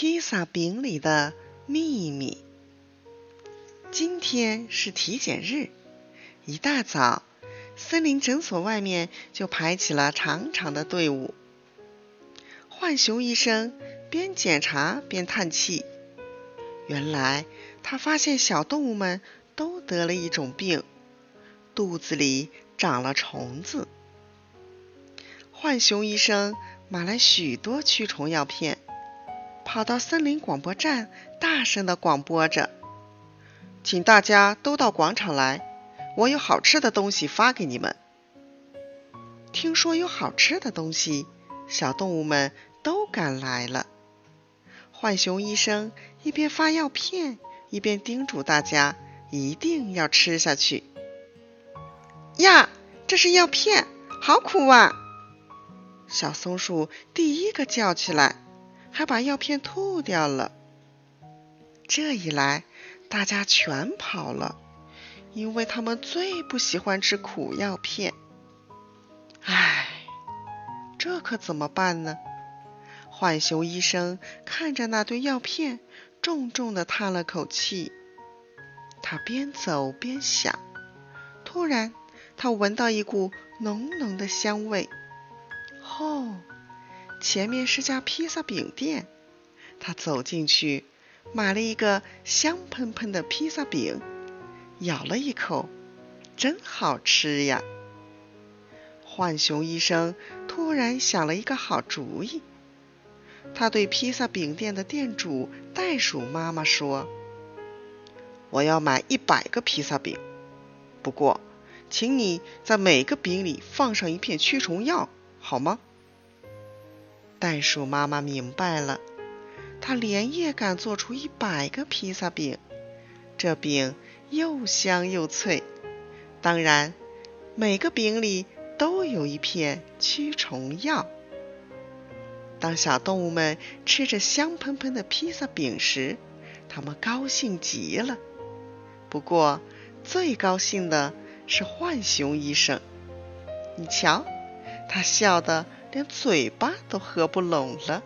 披萨饼里的秘密。今天是体检日，一大早，森林诊所外面就排起了长长的队伍。浣熊医生边检查边叹气，原来他发现小动物们都得了一种病，肚子里长了虫子。浣熊医生买来许多驱虫药片。跑到森林广播站，大声的广播着：“请大家都到广场来，我有好吃的东西发给你们。”听说有好吃的东西，小动物们都赶来了。浣熊医生一边发药片，一边叮嘱大家一定要吃下去。呀，这是药片，好苦啊！小松鼠第一个叫起来。还把药片吐掉了。这一来，大家全跑了，因为他们最不喜欢吃苦药片。唉，这可怎么办呢？浣熊医生看着那堆药片，重重的叹了口气。他边走边想，突然，他闻到一股浓浓的香味。哦！前面是家披萨饼店，他走进去，买了一个香喷喷的披萨饼，咬了一口，真好吃呀！浣熊医生突然想了一个好主意，他对披萨饼店的店主袋鼠妈妈说：“我要买一百个披萨饼，不过，请你在每个饼里放上一片驱虫药，好吗？”袋鼠妈妈明白了，她连夜赶做出一百个披萨饼，这饼又香又脆。当然，每个饼里都有一片驱虫药。当小动物们吃着香喷喷的披萨饼时，它们高兴极了。不过，最高兴的是浣熊医生。你瞧，他笑得。连嘴巴都合不拢了。